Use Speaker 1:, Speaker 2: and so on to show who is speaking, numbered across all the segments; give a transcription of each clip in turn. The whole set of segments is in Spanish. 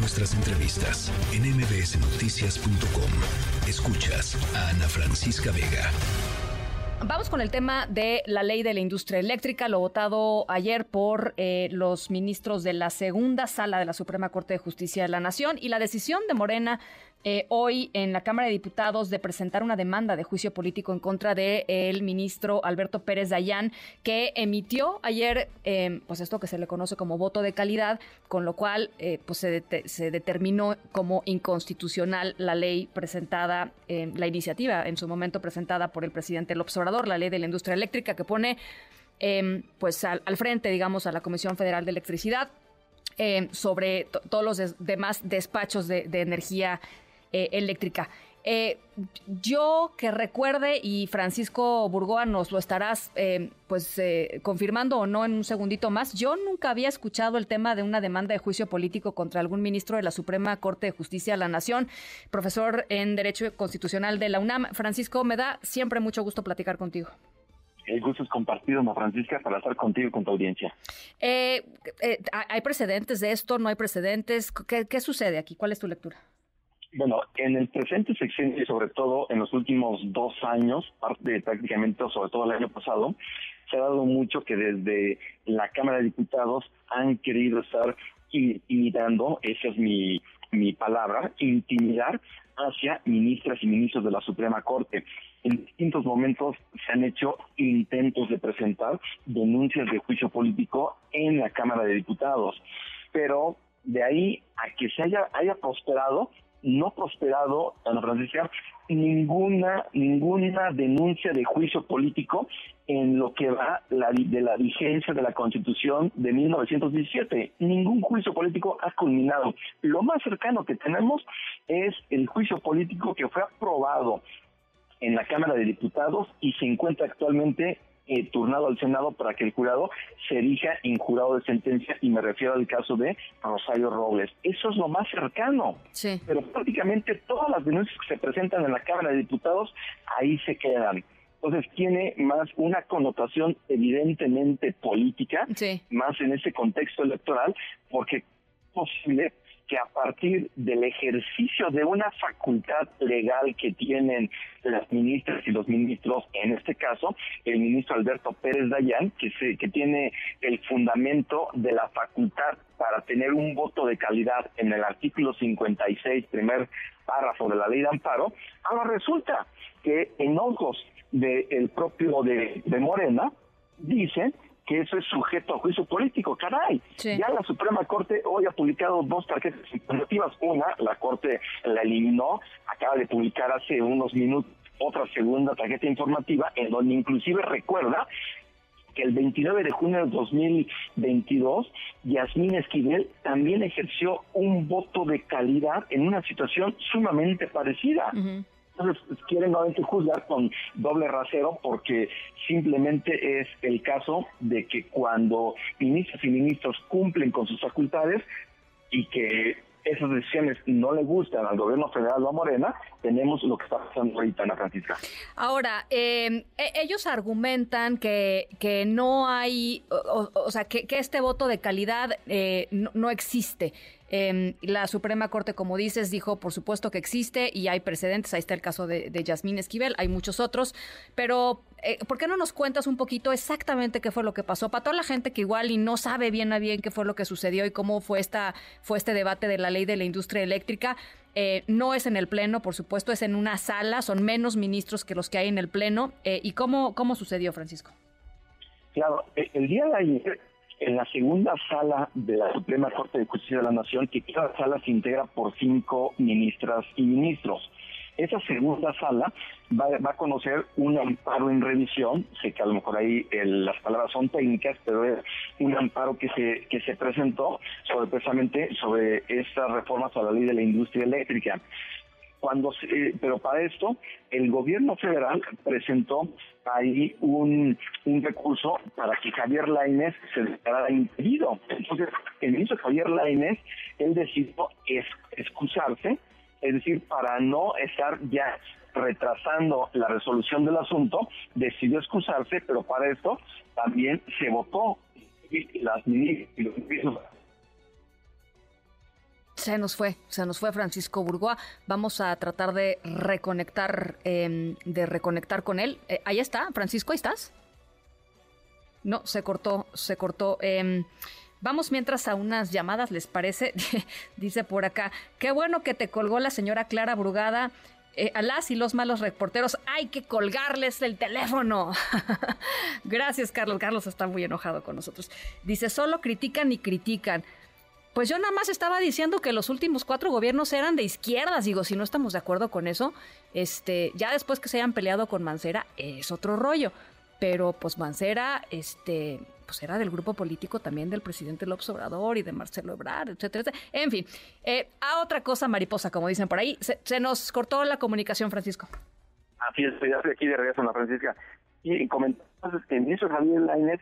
Speaker 1: nuestras entrevistas en mbsnoticias.com. Escuchas a Ana Francisca Vega.
Speaker 2: Vamos con el tema de la ley de la industria eléctrica, lo votado ayer por eh, los ministros de la segunda sala de la Suprema Corte de Justicia de la Nación y la decisión de Morena eh, hoy en la Cámara de Diputados de presentar una demanda de juicio político en contra del el ministro Alberto Pérez Dayán, que emitió ayer em, pues esto que se le conoce como voto de calidad, con lo cual eh, pues se, determinó como inconstitucional la ley presentada, la iniciativa en su momento presentada por el presidente López Obrador, la ley de la industria eléctrica, que pone em, pues al, frente, digamos, a la Comisión Federal de Electricidad. Em, sobre todos los demás despachos de, de energía eh, eléctrica. Eh, yo que recuerde, y Francisco Burgoa nos lo estarás eh, pues confirmando o no en un segundito más, yo nunca había escuchado el tema de una demanda de juicio político contra algún ministro de la Suprema Corte de Justicia de la Nación, profesor en Derecho Constitucional de la UNAM. Francisco, me da siempre mucho gusto platicar contigo.
Speaker 3: El gusto es compartido, Ana Francisca, para estar contigo y con tu audiencia.
Speaker 2: ¿Hay precedentes de esto? ¿No hay precedentes? ¿Qué sucede aquí? ¿Cuál es tu lectura?
Speaker 3: Bueno, en el presente sexenio y sobre todo en los últimos dos años, parte prácticamente, sobre todo el año pasado, se ha dado mucho que desde la Cámara de Diputados han querido estar intimidando, esa es mi, mi palabra, intimidar hacia ministras y ministros de la Suprema Corte. En distintos momentos se han hecho intentos de presentar denuncias de juicio político en la Cámara de Diputados, pero de ahí a que se haya, haya prosperado, no prosperado, Ana Francisca, ninguna, ninguna denuncia de juicio político en lo que va la, de la vigencia de la Constitución de 1917. Ningún juicio político ha culminado. Lo más cercano que tenemos es el juicio político que fue aprobado en la Cámara de Diputados y se encuentra actualmente eh, turnado al Senado para que el jurado se erija en jurado de sentencia y me refiero al caso de Rosario Robles. Eso es lo más cercano. Sí. Pero prácticamente todas las denuncias que se presentan en la Cámara de Diputados ahí se quedan. Entonces tiene más una connotación evidentemente política, más en ese contexto electoral, porque posible que a partir del ejercicio de una facultad legal que tienen las ministras y los ministros, en este caso el ministro Alberto Pérez Dayán, que, se, que tiene el fundamento de la facultad para tener un voto de calidad en el artículo 56, primer párrafo de la ley de amparo, ahora resulta que en ojos del propio de, de Morena, dice que eso es sujeto a juicio político, caray. Ya la Suprema Corte hoy ha publicado dos tarjetas informativas. Una, la Corte la eliminó, acaba de publicar hace unos minutos otra segunda tarjeta informativa, en donde inclusive recuerda que el 29 de junio de 2022, Yasmín Esquivel también ejerció un voto de calidad en una situación sumamente parecida. Entonces quieren nuevamente juzgar con doble rasero porque simplemente es el caso de que cuando ministros y ministros cumplen con sus facultades y que esas decisiones no le gustan al gobierno federal o a Morena, tenemos lo que está pasando ahorita, Ana Francisca.
Speaker 2: Ahora, em, e, ellos argumentan que, que no hay, o, sea, que, este voto de calidad eh, no, existe. Em, la Suprema Corte, como dices, dijo, por supuesto que existe y hay precedentes. Ahí está el caso de, de Yasmín Esquivel, hay muchos otros, pero eh, ¿por qué no nos cuentas un poquito exactamente qué fue lo que pasó? Para toda la gente que igual y no sabe bien a bien qué fue lo que sucedió y cómo fue, esta, fue este debate de la ley de la industria eléctrica, eh, no es en el Pleno, por supuesto, es en una sala, son menos ministros que los que hay en el Pleno. Eh, ¿Y cómo, cómo sucedió, Francisco?
Speaker 3: Claro, el día de ayer, en la segunda sala de la Suprema Corte de Justicia de la Nación, que cada sala se integra por cinco ministras y ministros. Esa segunda sala va, a conocer un amparo en revisión, sé que a lo mejor ahí las palabras son técnicas, pero es un amparo que se, que se presentó sobre precisamente sobre estas reformas a la ley de la industria eléctrica cuando eh, pero para esto el gobierno federal presentó ahí un, un recurso para que Javier Lainez se declarara impedido. Entonces, el ministro Javier Lainez, él decidió excusarse es decir, para no estar ya retrasando la resolución del asunto, decidió excusarse, pero para esto también se votó las
Speaker 2: Se nos fue, se nos fue Francisco Burgoa. Vamos a tratar de reconectar, em, de reconectar con él. Eh, ahí está, Francisco, ¿ahí estás? No, se cortó, se cortó. Em, vamos mientras a unas llamadas, ¿les parece? Dice por acá, qué bueno que te colgó la señora Clara Brugada. Eh, a las y los malos reporteros hay que colgarles el teléfono. Gracias, Carlos. Carlos está muy enojado con nosotros. Dice, solo critican y critican. Pues yo nada más estaba diciendo que los últimos cuatro gobiernos eran de izquierdas. Digo, si no estamos de acuerdo con eso, este, ya después que se hayan peleado con Mancera, es otro rollo. Pero pues Mancera, este, pues era del grupo político también del presidente López Obrador y de Marcelo Ebrard, etcétera, etcétera. En fin, eh, a otra cosa mariposa, como dicen por ahí. Se, nos cortó la comunicación, Francisco.
Speaker 3: Así es, ya estoy aquí de regreso, Ana Francisca. Y comentamos que el ministro Javier Lainez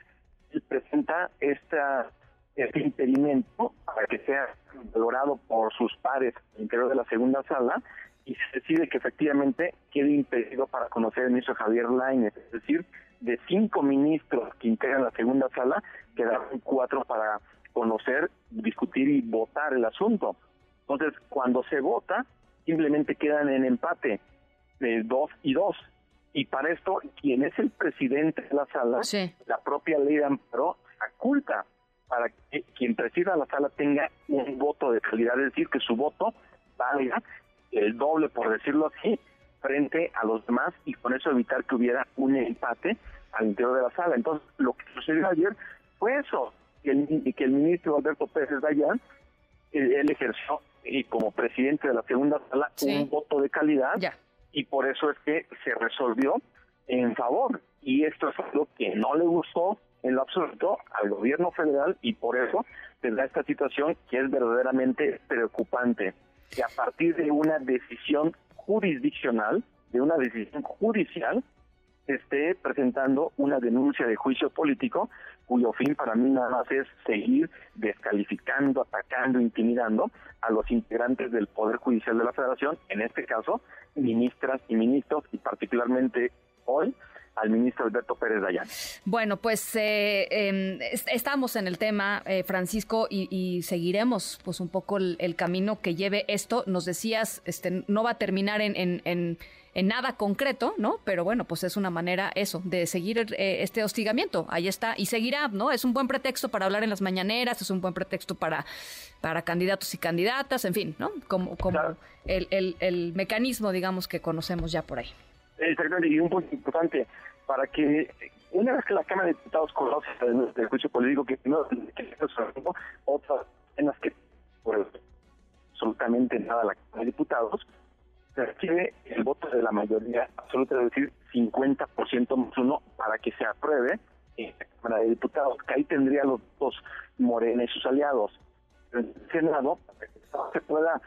Speaker 3: presenta esta este impedimento para que sea valorado por sus pares al interior de la segunda sala y se decide que efectivamente quede impedido para conocer el ministro Javier Lainez, es decir, de cinco ministros que integran la segunda sala, quedaron cuatro para conocer, discutir y votar el asunto. Entonces, cuando se vota, simplemente quedan en empate de dos y dos. Y para esto, quien es el presidente de la sala, la propia ley de amparo, oculta para que quien presida la sala tenga un voto de calidad, es decir, que su voto valga el doble, por decirlo así, frente a los demás y con eso evitar que hubiera un empate al interior de la sala. Entonces, lo que sucedió ayer fue eso, que el, que el ministro Alberto Pérez Dayan, él, ejerció y como presidente de la segunda sala un voto de calidad y por eso es que se resolvió en favor. Y esto es algo que no le gustó en lo absoluto al gobierno federal y por eso tendrá esta situación que es verdaderamente preocupante, que a partir de una decisión jurisdiccional, de una decisión judicial, esté presentando una denuncia de juicio político cuyo fin para mí nada más es seguir descalificando, atacando, intimidando a los integrantes del Poder Judicial de la Federación, en este caso, ministras y ministros, y particularmente hoy al ministro Alberto Pérez Dayán.
Speaker 2: Bueno, pues eh, em, estamos en el tema, eh, Francisco, y, seguiremos pues un poco el, camino que lleve esto. Nos decías, este, no va a terminar en, en, nada concreto, ¿no? Pero bueno, pues es una manera eso, de seguir eh, este hostigamiento. Ahí está, y seguirá, ¿no? Es un buen pretexto para hablar en las mañaneras, es un buen pretexto para, para candidatos y candidatas, en fin, ¿no? Como, como el, el, el mecanismo, digamos, que conocemos ya por ahí.
Speaker 3: Exactamente, y un punto importante, para que una vez que la Cámara de Diputados conoce el juicio político, que no que otras en las que por absolutamente nada la Cámara de Diputados, se requiere el voto de la mayoría absoluta, es decir, 50% más uno para que se apruebe en la Cámara de Diputados, que ahí tendría los dos Morena y sus aliados. En el Senado, para que se pueda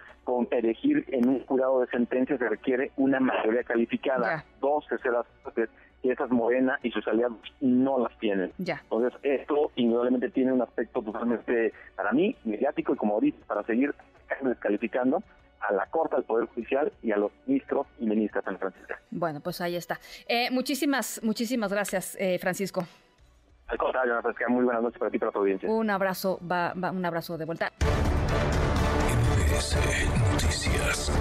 Speaker 3: elegir en un jurado de sentencia se requiere una mayoría calificada, dos terceras partes, esas Morena y sus aliados no las tienen. Entonces, esto indudablemente tiene un aspecto totalmente, para mí, mediático y como dices, para seguir descalificando a la Corte, al Poder Judicial y a los ministros y ministras en Francisco.
Speaker 2: Bueno, pues ahí está. Eh, muchísimas, muchísimas gracias, eh, Francisco.
Speaker 3: Al contrario, muy buenas noches para ti y para tu audiencia.
Speaker 2: Un abrazo, va, va, un abrazo de vuelta.
Speaker 1: Noticias.